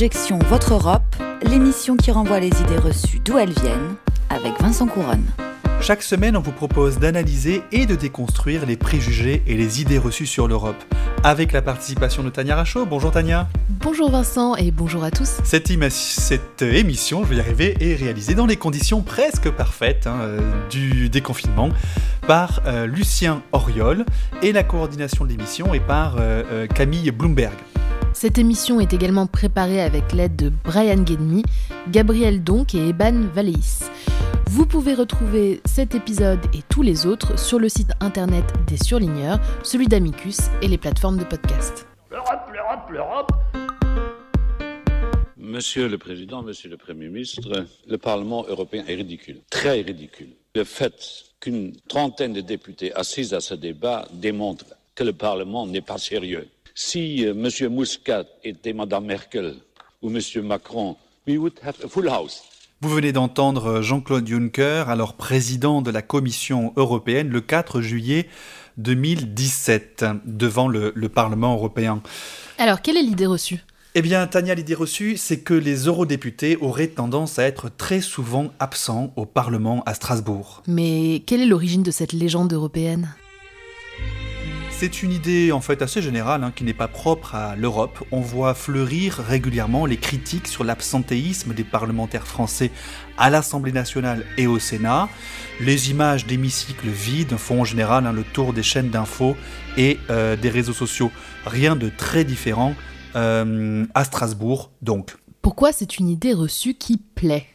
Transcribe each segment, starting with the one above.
Objection Votre Europe, l'émission qui renvoie les idées reçues d'où elles viennent, avec Vincent Couronne. Chaque semaine, on vous propose d'analyser et de déconstruire les préjugés et les idées reçues sur l'Europe. Avec la participation de Tania Rachaud. Bonjour Tania. Bonjour Vincent et bonjour à tous. Cette, cette émission, je vais y arriver, est réalisée dans les conditions presque parfaites hein, euh, du déconfinement par euh, Lucien Oriol et la coordination de l'émission est par euh, Camille Bloomberg. Cette émission est également préparée avec l'aide de Brian Guedmy, Gabriel Donk et Eban Valéis. Vous pouvez retrouver cet épisode et tous les autres sur le site internet des surligneurs, celui d'Amicus et les plateformes de podcast. L'Europe, l'Europe, l'Europe Monsieur le Président, Monsieur le Premier ministre, le Parlement européen est ridicule, très ridicule. Le fait qu'une trentaine de députés assis à ce débat démontre que le Parlement n'est pas sérieux. Si euh, M. Muscat était Mme Merkel ou M. Macron, we would have a full house. Vous venez d'entendre Jean-Claude Juncker, alors président de la Commission européenne, le 4 juillet 2017, devant le, Parlement européen. Alors, quelle est l'idée reçue? Eh bien, Tania, l'idée reçue, c'est que les eurodéputés auraient tendance à être très souvent absents au Parlement à Strasbourg. Mais quelle est l'origine de cette légende européenne? C'est une idée en fait assez générale hein, qui n'est pas propre à l'Europe. On voit fleurir régulièrement les critiques sur l'absentéisme des parlementaires français à l'Assemblée nationale et au Sénat. Les images d'hémicycles vides font en général hein, le tour des chaînes d'infos et euh, des réseaux sociaux. Rien de très différent euh, à Strasbourg donc. Pourquoi c'est une idée reçue qui plaît?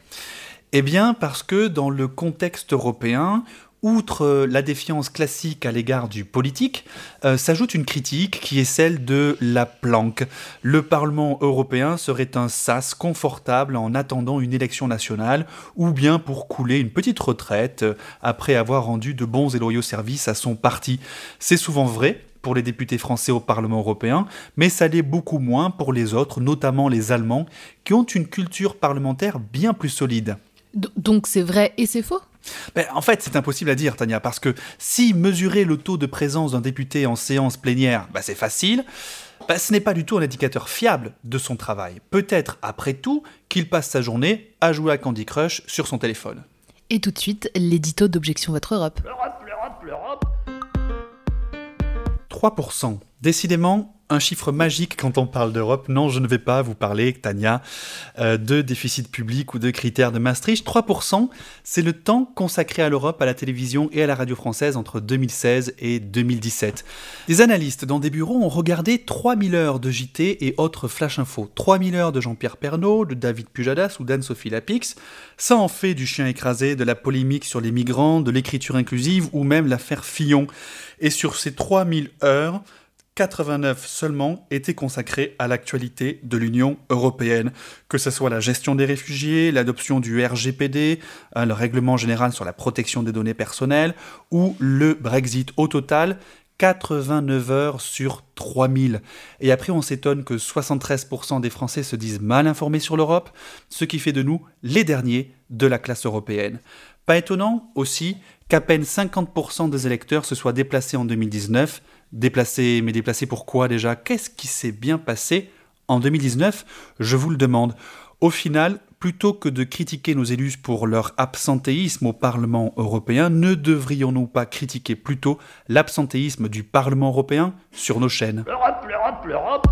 Eh bien parce que dans le contexte européen, outre euh, la défiance classique à l'égard du politique, euh, s'ajoute une critique qui est celle de la planque. Le Parlement européen serait un sas confortable en attendant une élection nationale, ou bien pour couler une petite retraite euh, après avoir rendu de bons et loyaux services à son parti. C'est souvent vrai, pour les députés français au Parlement européen, mais ça l'est beaucoup moins pour les autres, notamment les Allemands, qui ont une culture parlementaire bien plus solide. Donc c'est vrai et c'est faux? Ben, en fait, c'est impossible à dire, Tania, parce que si mesurer le taux de présence d'un député en séance plénière, ben, c'est facile, ben, ce n'est pas du tout un indicateur fiable de son travail. Peut-être, après tout, qu'il passe sa journée à jouer à Candy Crush sur son téléphone. Et tout de suite, l'édito d'Objection Votre Europe. L'Europe, l'Europe, l'Europe 3%. Décidément, un chiffre magique quand on parle d'Europe. Non, je ne vais pas vous parler, Tania, euh, de déficit public ou de critères de Maastricht. 3%, c'est le temps consacré à l'Europe, à la télévision et à la radio française entre 2016 et 2017. Des analystes dans des bureaux ont regardé 3000 heures de JT et autres flash info. 3000 heures de Jean-Pierre Pernaud, de David Pujadas ou d'Anne-Sophie Lapix. Ça en fait du chien écrasé, de la polémique sur les migrants, de l'écriture inclusive ou même l'affaire Fillon. Et sur ces 3000 heures, 89 seulement étaient consacrés à l'actualité de l'Union européenne, que ce soit la gestion des réfugiés, l'adoption du RGPD, hein, le règlement général sur la protection des données personnelles, ou le Brexit au total, 89 heures sur 3000. Et après, on s'étonne que 73% des Français se disent mal informés sur l'Europe, ce qui fait de nous les derniers de la classe européenne. Pas étonnant aussi qu'à peine 50% des électeurs se soient déplacés en 2019 Déplacé, mais déplacé pourquoi déjà? Qu'est-ce qui s'est bien passé en 2019 Je vous le demande. Au final, plutôt que de critiquer nos élus pour leur absentéisme au Parlement européen, ne devrions-nous pas critiquer plutôt l'absentéisme du Parlement européen sur nos chaînes? L'Europe, l'Europe, l'Europe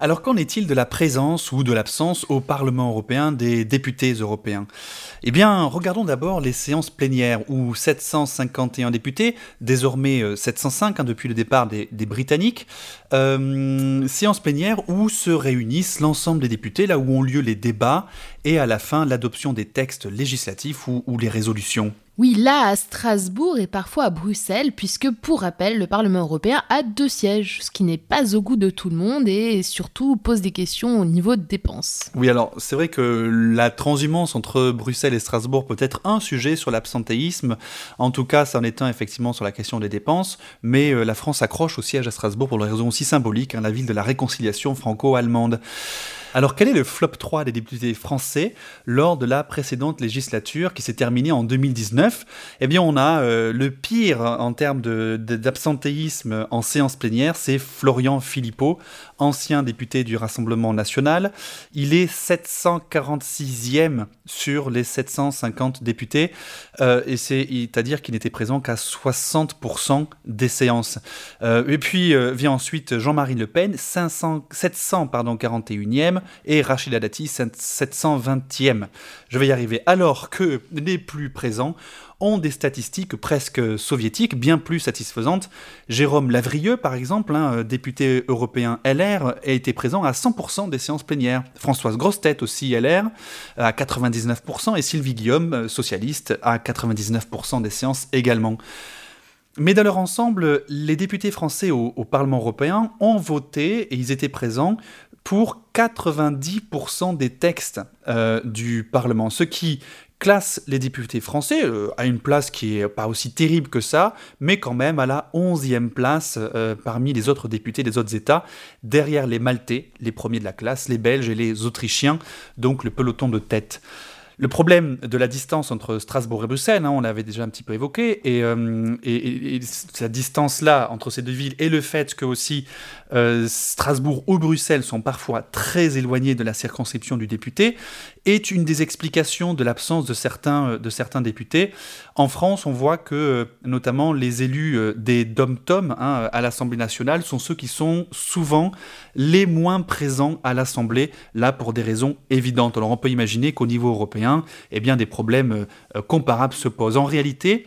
alors qu'en est-il de la présence ou de l'absence au Parlement européen des députés européens? Eh bien, regardons d'abord les séances plénières où 751 députés, désormais 705 euh, hein, depuis le départ des, Britanniques, euh, séances plénières où se réunissent l'ensemble des députés, là où ont lieu les débats et à la fin l'adoption des textes législatifs ou les résolutions. Oui, là à Strasbourg et parfois à Bruxelles, puisque pour rappel, le Parlement européen a deux sièges, ce qui n'est pas au goût de tout le monde et surtout pose des questions au niveau de dépenses. Oui, alors c'est vrai que la transhumance entre Bruxelles et Strasbourg peut être un sujet sur l'absentéisme. En tout cas, ça en est un effectivement sur la question des dépenses, mais euh, la France accroche au siège à Strasbourg pour une raison aussi symbolique, hein, la ville de la réconciliation franco-allemande. Alors quel est le flop 3 des députés français lors de la précédente législature qui s'est terminée en 2019 Eh bien on a euh, le pire en termes d'absentéisme en séance plénière, c'est Florian Philippot, ancien député du Rassemblement national. Il est 746e sur les 750 députés, euh, et c'est-à-dire qu'il n'était présent qu'à 60% des séances. Euh, et puis vient ensuite Jean-Marie Le Pen, 500, 741e, et Rachida Dati, 720e. Je vais y arriver. Alors que les plus présents ont des statistiques presque soviétiques, bien plus satisfaisantes. Jérôme Lavrieux, par exemple, un euh, député européen LR, a été présent à 100% des séances plénières. Françoise Grostet aussi LR, à 99%, et Sylvie Guillaume, euh, socialiste, à 99% des séances également. Mais dans leur ensemble, les députés français au, Parlement européen ont voté, et ils étaient présents, pour 90% des textes euh, du Parlement, ce qui classe les députés français euh, à une place qui est pas aussi terrible que ça, mais quand même à la 11e place euh, parmi les autres députés des autres États, derrière les Maltais, les premiers de la classe, les Belges et les Autrichiens, donc le peloton de tête. Le problème de la distance entre Strasbourg et Bruxelles, hein, on l'avait déjà un petit peu évoqué, et, euh, cette distance-là entre ces deux villes et le fait que aussi euh, Strasbourg ou Bruxelles sont parfois très éloignés de la circonscription du député, est une des explications de l'absence de certains, euh, de certains députés. En France, on voit que notamment les élus des dom-tom hein, à l'Assemblée nationale sont ceux qui sont souvent les moins présents à l'Assemblée, là pour des raisons évidentes. Alors on peut imaginer qu'au niveau européen, eh bien des problèmes euh, comparables se posent. En réalité,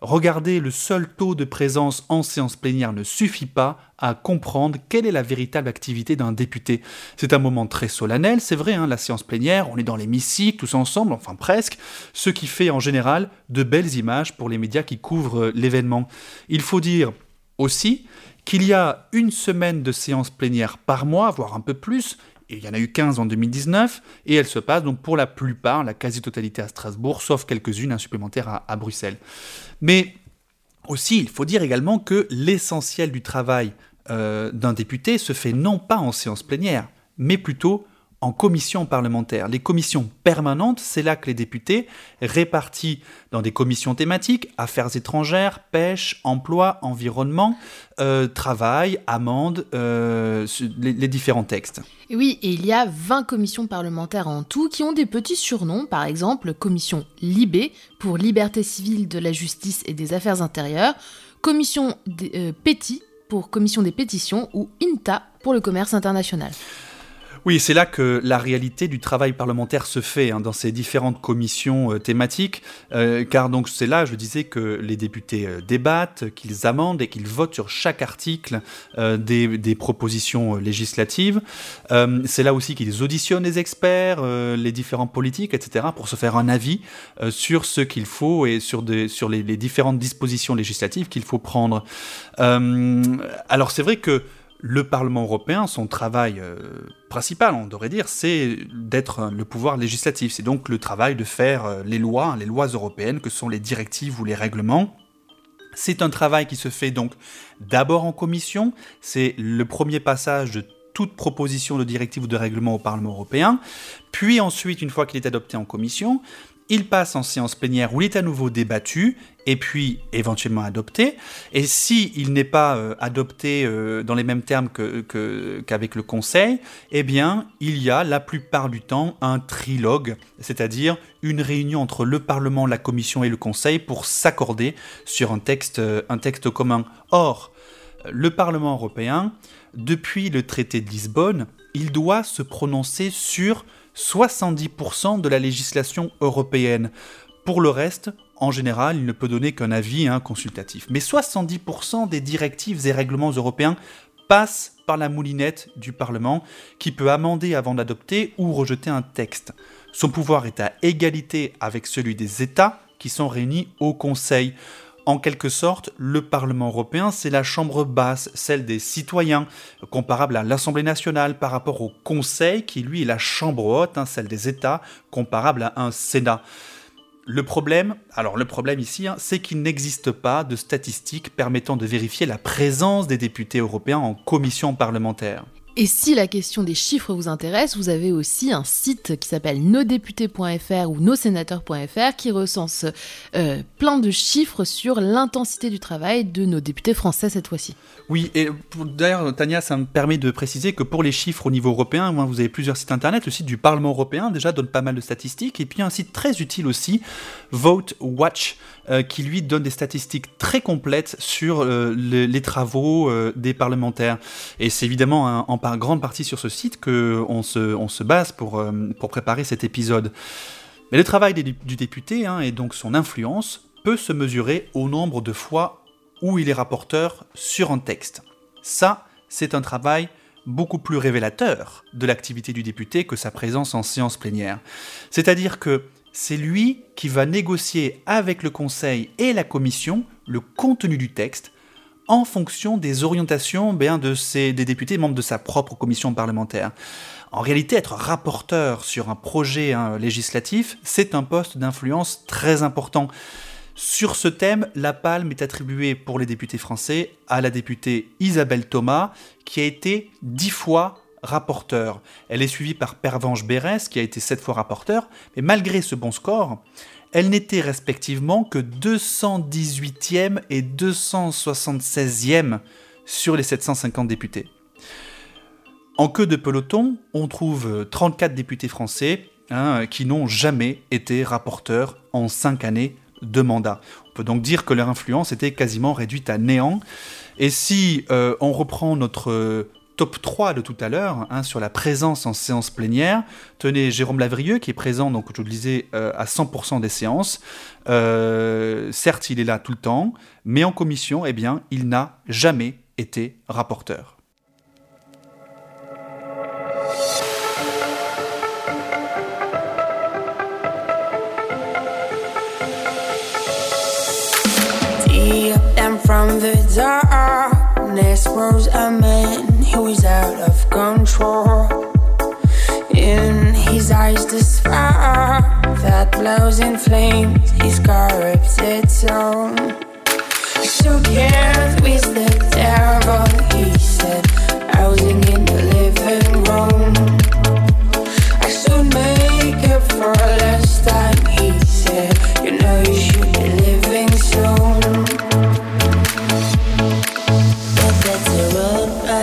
regarder le seul taux de présence en séance plénière ne suffit pas à comprendre quelle est la véritable activité d'un député. C'est un moment très solennel, c'est vrai, hein, la séance plénière, on est dans l'hémicycle, tous ensemble, enfin presque, ce qui fait en général de belles images pour les médias qui couvrent euh, l'événement. Il faut dire aussi qu'il y a une semaine de séance plénière par mois, voire un peu plus, il y en a eu 15 en 2019, et elles se passent donc pour la plupart, la quasi-totalité à Strasbourg, sauf quelques-unes supplémentaires à, Bruxelles. Mais aussi, il faut dire également que l'essentiel du travail euh, d'un député se fait non pas en séance plénière, mais plutôt en commission parlementaire. Les commissions permanentes, c'est là que les députés, répartis dans des commissions thématiques, affaires étrangères, pêche, emploi, environnement, euh, travail, amende, euh, les, différents textes. Oui, et il y a 20 commissions parlementaires en tout qui ont des petits surnoms, par exemple commission Libé pour liberté civile de la justice et des affaires intérieures, commission euh, Péti pour commission des pétitions ou INTA pour le commerce international. Oui, c'est là que la réalité du travail parlementaire se fait hein, dans ces différentes commissions euh, thématiques, euh, car donc c'est là, je disais, que les députés euh, débattent, qu'ils amendent et qu'ils votent sur chaque article des, propositions législatives. c'est là aussi qu'ils auditionnent les experts, les différents politiques, etc., pour se faire un avis sur ce qu'il faut et sur les, les différentes dispositions législatives qu'il faut prendre. alors c'est vrai que le Parlement européen, son travail euh, principal, on devrait dire, c'est d'être le pouvoir législatif. C'est donc le travail de faire euh, les lois, les lois européennes, que sont les directives ou les règlements. C'est un travail qui se fait donc d'abord en commission, c'est le premier passage de toute proposition de directive ou de règlement au Parlement européen, puis ensuite, une fois qu'il est adopté en commission, il passe en séance plénière où il est à nouveau débattu et puis éventuellement adopté. Et si il n'est pas euh, adopté euh, dans les mêmes termes qu'avec le Conseil, eh bien, il y a la plupart du temps un trilogue, c'est-à-dire une réunion entre le Parlement, la Commission et le Conseil pour s'accorder sur un texte, euh, un texte commun. Or, le Parlement européen, depuis le traité de Lisbonne, il doit se prononcer sur 70% de la législation européenne. Pour le reste, en général, il ne peut donner qu'un avis hein, consultatif. Mais 70% des directives et règlements européens passent par la moulinette du Parlement, qui peut amender avant d'adopter ou rejeter un texte. Son pouvoir est à égalité avec celui des États qui sont réunis au Conseil. En quelque sorte, le Parlement européen, c'est la chambre basse, celle des citoyens, comparable à l'Assemblée nationale par rapport au Conseil, qui lui est la chambre haute, hein, celle des États, comparable à un Sénat. Le problème, alors le problème ici, hein, c'est qu'il n'existe pas de statistiques permettant de vérifier la présence des députés européens en commission parlementaire. Et si la question des chiffres vous intéresse, vous avez aussi un site qui s'appelle nosdéputés.fr ou nossénateurs.fr qui recense euh, plein de chiffres sur l'intensité du travail de nos députés français cette fois-ci. Oui, et d'ailleurs, Tania, ça me permet de préciser que pour les chiffres au niveau européen, vous avez plusieurs sites internet. Le site du Parlement européen, déjà, donne pas mal de statistiques. Et puis un site très utile aussi, Vote Watch, euh, qui lui donne des statistiques très complètes sur euh, les, travaux euh, des parlementaires. Et c'est évidemment en, grande partie sur ce site qu'on se, base pour, pour préparer cet épisode. Mais le travail du député, hein, et donc son influence, peut se mesurer au nombre de fois où il est rapporteur sur un texte. Ça, c'est un travail beaucoup plus révélateur de l'activité du député que sa présence en séance plénière. C'est-à-dire que c'est lui qui va négocier avec le Conseil et la Commission le contenu du texte en fonction des orientations des députés membres de sa propre commission parlementaire. En réalité, être rapporteur sur un projet hein, législatif, c'est un poste d'influence très important. Sur ce thème, la palme est attribuée pour les députés français à la députée Isabelle Thomas, qui a été dix fois rapporteur. Elle est suivie par Pervenche Bérès, qui a été sept fois rapporteur, mais malgré ce bon score, elle n'était respectivement que 218e et 276e sur les 750 députés. En queue de peloton, on trouve 34 députés français hein, qui n'ont jamais été rapporteurs en 5 années de mandat. On peut donc dire que leur influence était quasiment réduite à néant. Et si euh, on reprend notre top 3 de tout à l'heure, hein, sur la présence en séance plénière, tenez Jérôme Lavrieux, qui est présent, donc je le disais, euh, à 100% des séances. certes, il est là tout le temps, mais en commission, eh bien, il n'a jamais été rapporteur. Who was out of control. In his eyes, the spark that blows in flames his corrupted soul. So cared with the devil, he said, housing in the living room. I should make up for last time,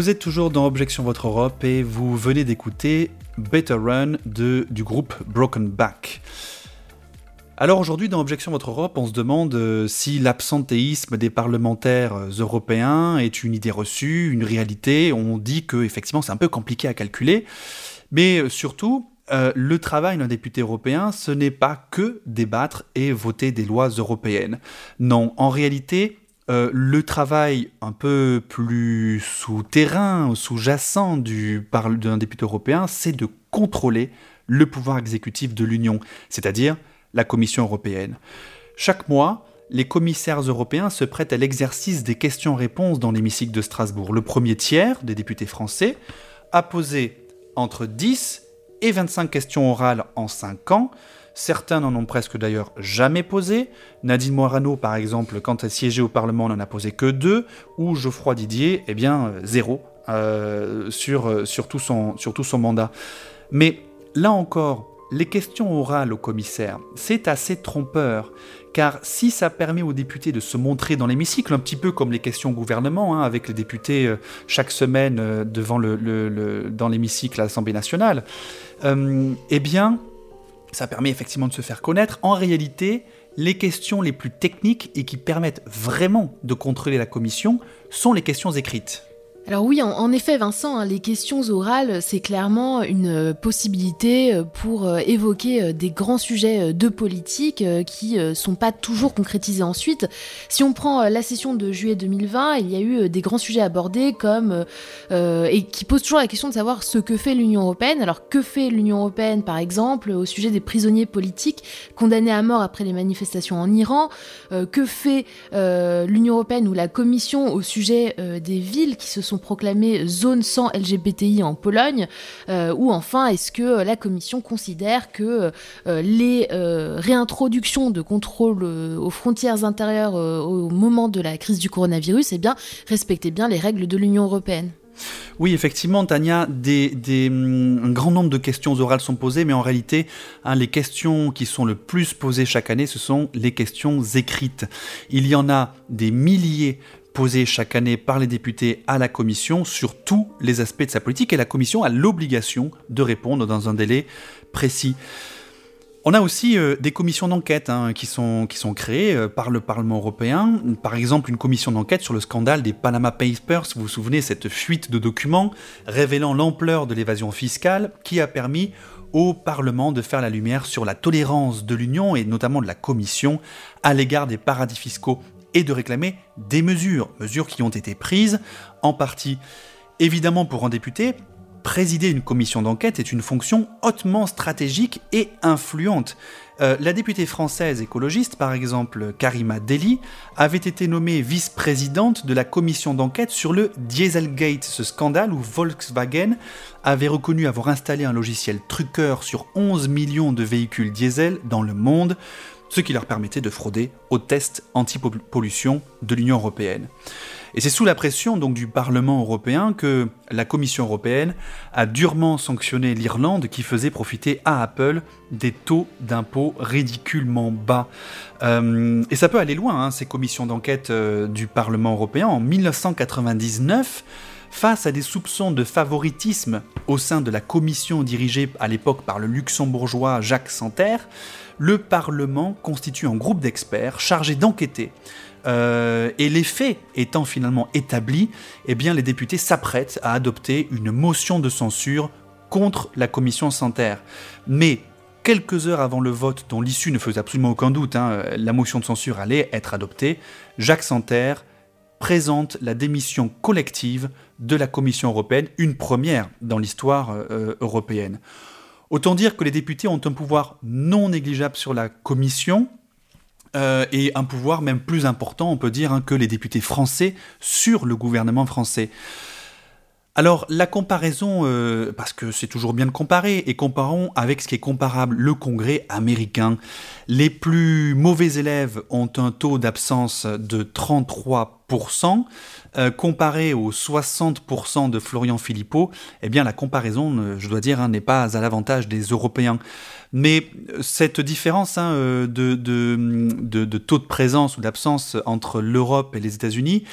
Vous êtes toujours dans Objection Votre Europe et vous venez d'écouter Better Run de, du groupe Broken Back. Alors aujourd'hui, dans Objection Votre Europe, on se demande euh, si l'absentéisme des parlementaires euh, européens est une idée reçue, une réalité. On dit que effectivement c'est un peu compliqué à calculer, mais euh, surtout, le travail d'un député européen, ce n'est pas que débattre et voter des lois européennes. Non, en réalité, le travail un peu plus souterrain, sous-jacent d'un député européen, c'est de contrôler le pouvoir exécutif de l'Union, c'est-à-dire la Commission européenne. Chaque mois, les commissaires européens se prêtent à l'exercice des questions-réponses dans l'hémicycle de Strasbourg. Le premier tiers des députés français a posé entre 10 et 25 questions orales en 5 ans. Certains n'en ont presque d'ailleurs jamais posé. Nadine Morano, par exemple, quand elle siégeait au Parlement, n'en a posé que deux, ou Geoffroy Didier, eh bien, zéro euh, sur, sur, tout son, sur tout son mandat. Mais là encore, les questions orales au commissaire, c'est assez trompeur, car si ça permet aux députés de se montrer dans l'hémicycle, un petit peu comme les questions au gouvernement, hein, avec les députés euh, chaque semaine euh, devant le, dans l'hémicycle à l'Assemblée nationale, euh, eh bien, ça permet effectivement de se faire connaître. En réalité, les questions les plus techniques et qui permettent vraiment de contrôler la commission sont les questions écrites. Alors oui, en, effet, Vincent, hein, les questions orales, c'est clairement une euh, possibilité euh, pour euh, évoquer des grands sujets de politique qui sont pas toujours concrétisés ensuite. Si on prend la session de juillet 2020, il y a eu des grands sujets abordés comme et qui posent toujours la question de savoir ce que fait l'Union européenne. Alors que fait l'Union européenne, par exemple, au sujet des prisonniers politiques condamnés à mort après les manifestations en Iran? Que fait l'Union européenne ou la Commission au sujet des villes qui se sont proclamée zone sans LGBTI en Pologne euh, Ou enfin, est-ce que la Commission considère que euh, les euh, réintroductions de contrôle aux frontières intérieures au moment de la crise du coronavirus eh bien, respectaient bien les règles de l'Union européenne? Oui, effectivement, Tania, mm, un grand nombre de questions orales sont posées, mais en réalité, hein, les questions qui sont le plus posées chaque année, ce sont les questions écrites. Il y en a des milliers posée chaque année par les députés à la Commission sur tous les aspects de sa politique et la Commission a l'obligation de répondre dans un délai précis. On a aussi euh, des commissions d'enquête hein, qui, sont, créées euh, par le Parlement européen. Par exemple, une commission d'enquête sur le scandale des Panama Papers. Vous vous souvenez, cette fuite de documents révélant l'ampleur de l'évasion fiscale qui a permis au Parlement de faire la lumière sur la tolérance de l'Union et notamment de la Commission à l'égard des paradis fiscaux et de réclamer des mesures, mesures qui ont été prises en partie. Évidemment, pour un député, présider une commission d'enquête est une fonction hautement stratégique et influente. Euh, la députée française écologiste, par exemple Karima Deli, avait été nommée vice-présidente de la commission d'enquête sur le Dieselgate, ce scandale où Volkswagen avait reconnu avoir installé un logiciel truqueur sur 11 millions de véhicules diesel dans le monde ce qui leur permettait de frauder aux tests anti-pollution de l'Union européenne. Et c'est sous la pression donc du Parlement européen que la Commission européenne a durement sanctionné l'Irlande qui faisait profiter à Apple des taux d'impôt ridiculement bas. Euh, et ça peut aller loin, hein, ces commissions d'enquête euh, du Parlement européen. En 1999, face à des soupçons de favoritisme au sein de la commission dirigée à l'époque par le luxembourgeois Jacques Santerre, le Parlement constitue un groupe d'experts chargé d'enquêter. Euh, et les faits étant finalement établis, eh les députés s'apprêtent à adopter une motion de censure contre la commission Santerre. Mais quelques heures avant le vote, dont l'issue ne faisait absolument aucun doute, hein, la motion de censure allait être adoptée, Jacques Santerre présente la démission collective de la Commission européenne, une première dans l'histoire euh, européenne. Autant dire que les députés ont un pouvoir non négligeable sur la commission, euh, et un pouvoir même plus important, on peut dire, hein, que les députés français sur le gouvernement français. Alors la comparaison, euh, parce que c'est toujours bien de comparer, et comparons avec ce qui est comparable, le Congrès américain. Les plus mauvais élèves ont un taux d'absence de 33%, euh, comparé aux 60% de Florian Philippot, eh la comparaison, euh, je dois dire, hein, n'est pas à l'avantage des Européens. Mais cette différence hein, de, de, taux de présence ou d'absence entre l'Europe et les États-Unis,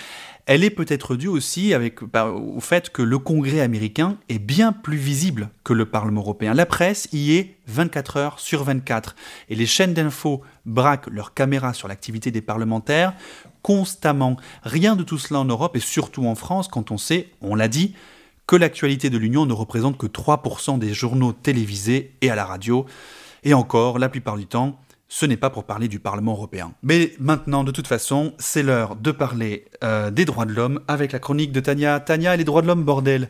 elle est peut-être due aussi bah, au fait que le Congrès américain est bien plus visible que le Parlement européen. La presse y est 24 heures sur 24 et les chaînes d'infos braquent leurs caméras sur l'activité des parlementaires constamment. Rien de tout cela en Europe et surtout en France quand on sait, on l'a dit, que l'actualité de l'Union ne représente que 3% des journaux télévisés et à la radio. Et encore, la plupart du temps, ce n'est pas pour parler du Parlement européen. Mais maintenant, de toute façon, c'est l'heure de parler euh, des droits de l'homme avec la chronique de Tania. Tania et les droits de l'homme, bordel.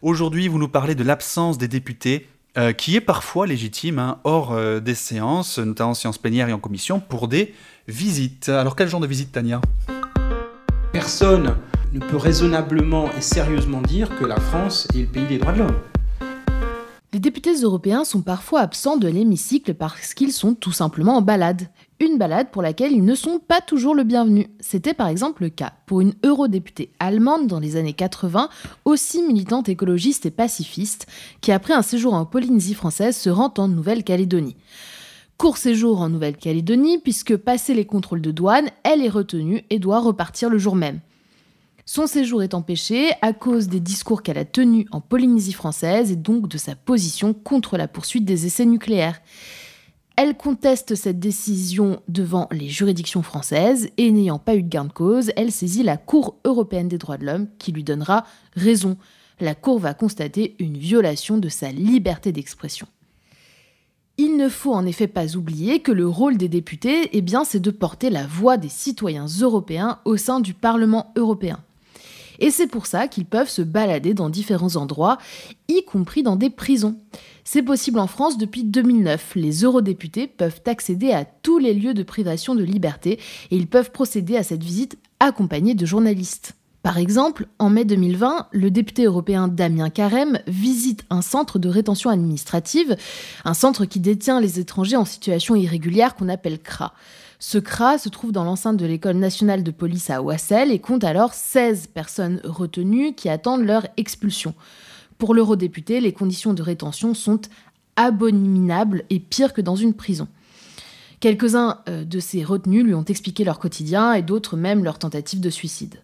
Aujourd'hui, vous nous parlez de l'absence des députés, euh, qui est parfois légitime, hein, hors euh, des séances, notamment en séance plénière et en commission, pour des visites. Alors, quel genre de visite, Tania? Personne ne peut raisonnablement et sérieusement dire que la France est le pays des droits de l'homme. Les députés européens sont parfois absents de l'hémicycle parce qu'ils sont tout simplement en balade. Une balade pour laquelle ils ne sont pas toujours le bienvenu. C'était par exemple le cas pour une eurodéputée allemande dans les années 80, aussi militante écologiste et pacifiste, qui après un séjour en Polynésie française se rend en Nouvelle-Calédonie. Court séjour en Nouvelle-Calédonie puisque passé les contrôles de douane, elle est retenue et doit repartir le jour même. Son séjour est empêché à cause des discours qu'elle a tenus en Polynésie française et donc de sa position contre la poursuite des essais nucléaires. Elle conteste cette décision devant les juridictions françaises et n'ayant pas eu de gain de cause, elle saisit la Cour européenne des droits de l'homme qui lui donnera raison. La Cour va constater une violation de sa liberté d'expression. Il ne faut en effet pas oublier que le rôle des députés, eh c'est de porter la voix des citoyens européens au sein du Parlement européen. Et c'est pour ça qu'ils peuvent se balader dans différents endroits, y compris dans des prisons. C'est possible en France depuis 2009. Les eurodéputés peuvent accéder à tous les lieux de privation de liberté et ils peuvent procéder à cette visite accompagnés de journalistes. Par exemple, en mai 2020, le député européen Damien Carême visite un centre de rétention administrative, un centre qui détient les étrangers en situation irrégulière qu'on appelle CRA. Ce CRA se trouve dans l'enceinte de l'école nationale de police à Ouassel et compte alors 16 personnes retenues qui attendent leur expulsion. Pour l'eurodéputé, les conditions de rétention sont abominables et pires que dans une prison. Quelques-uns euh, de ces retenus lui ont expliqué leur quotidien et d'autres même leur tentative de suicide.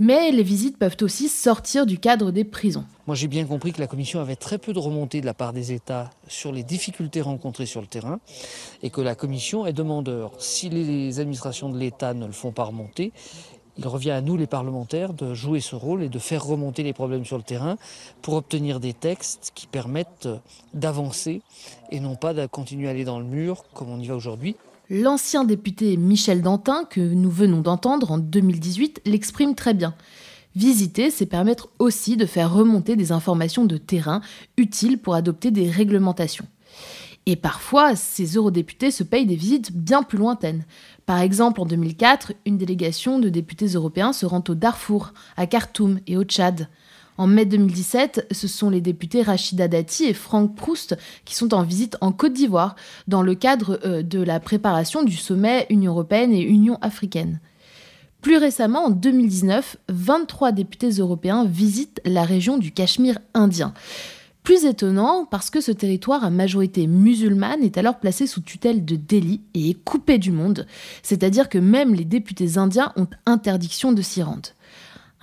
Mais les visites peuvent aussi sortir du cadre des prisons. Moi j'ai bien compris que la Commission avait très peu de remontées de la part des États sur les difficultés rencontrées sur le terrain et que la Commission est demandeur. Si les administrations de l'État ne le font pas remonter, il revient à nous les parlementaires de jouer ce rôle et de faire remonter les problèmes sur le terrain pour obtenir des textes qui permettent d'avancer et non pas de continuer à aller dans le mur comme on y va aujourd'hui. L'ancien député Michel Dantin, que nous venons d'entendre en 2018, l'exprime très bien. Visiter, c'est permettre aussi de faire remonter des informations de terrain utiles pour adopter des réglementations. Et parfois, ces eurodéputés se payent des visites bien plus lointaines. Par exemple, en 2004, une délégation de députés européens se rend au Darfour, à Khartoum et au Tchad. En mai 2017, ce sont les députés Rachida Dati et Franck Proust qui sont en visite en Côte d'Ivoire dans le cadre euh, de la préparation du sommet Union européenne et Union africaine. Plus récemment, en 2019, 23 députés européens visitent la région du Cachemire indien. Plus étonnant parce que ce territoire à majorité musulmane est alors placé sous tutelle de Delhi et est coupé du monde, c'est-à-dire que même les députés indiens ont interdiction de s'y rendre.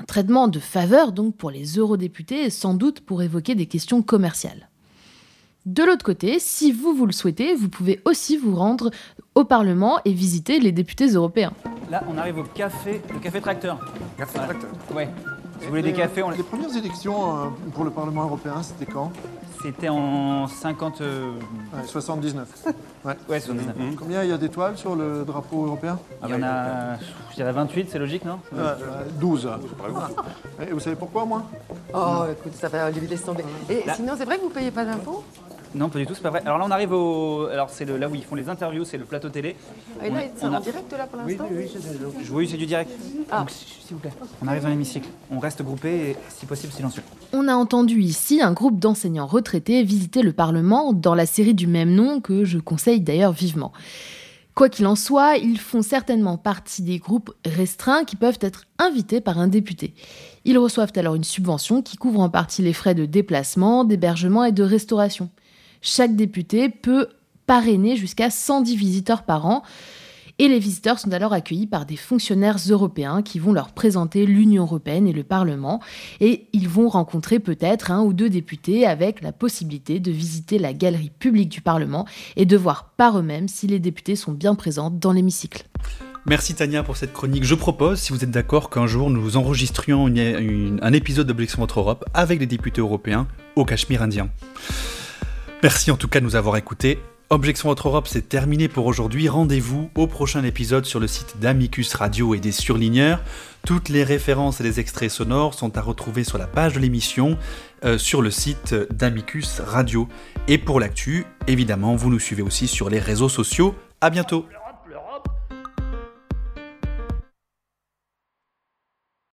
Un traitement de faveur donc pour les eurodéputés, sans doute pour évoquer des questions commerciales. De l'autre côté, si vous vous le souhaitez, vous pouvez aussi vous rendre au Parlement et visiter les députés européens. Là, on arrive au café, le café tracteur. Café tracteur. Ouais. Si vous voulez des cafés, on les... les premières élections euh, pour le Parlement européen, c'était quand? C'était en 50... Euh... Ouais, 79. Ouais, ouais 79. Mmh. Combien il y a d'étoiles sur le drapeau européen? Il y en a, je dirais 28, c'est logique, non? Euh, 12. Et vous savez pourquoi, moi? Oh, écoute, ça va, laisse tomber. Et là... sinon, c'est vrai que vous ne payez pas d'impôts? Non, pas du tout, c'est pas vrai. Alors là, on arrive au. Alors, c'est là où ils font les interviews, c'est le plateau télé. Et là, c'est en direct là pour l'instant Oui, oui, oui, oui c'est du direct. Ah. Donc, s'il vous plaît, on arrive dans l'hémicycle. On reste groupé et, si possible, silencieux. On a entendu ici un groupe d'enseignants retraités visiter le Parlement dans la série du même nom que je conseille d'ailleurs vivement. Quoi qu'il en soit, ils font certainement partie des groupes restreints qui peuvent être invités par un député. Ils reçoivent alors une subvention qui couvre en partie les frais de déplacement, d'hébergement et de restauration. Chaque député peut parrainer jusqu'à 110 visiteurs par an. Et les visiteurs sont alors accueillis par des fonctionnaires européens qui vont leur présenter l'Union européenne et le Parlement. Et ils vont rencontrer peut-être un ou deux députés avec la possibilité de visiter la galerie publique du Parlement et de voir par eux-mêmes si les députés sont bien présents dans l'hémicycle. Merci Tania pour cette chronique. Je propose, si vous êtes d'accord, qu'un jour nous enregistrions un épisode d'Objection Votre Europe avec les députés européens au Cachemire indien. Merci en tout cas de nous avoir écoutés. Objection Votre Europe, c'est terminé pour aujourd'hui. Rendez-vous au prochain épisode sur le site d'Amicus Radio et des surligneurs. Toutes les références et les extraits sonores sont à retrouver sur la page de l'émission, euh, sur le site d'Amicus Radio. Et pour l'actu, évidemment, vous nous suivez aussi sur les réseaux sociaux. À bientôt!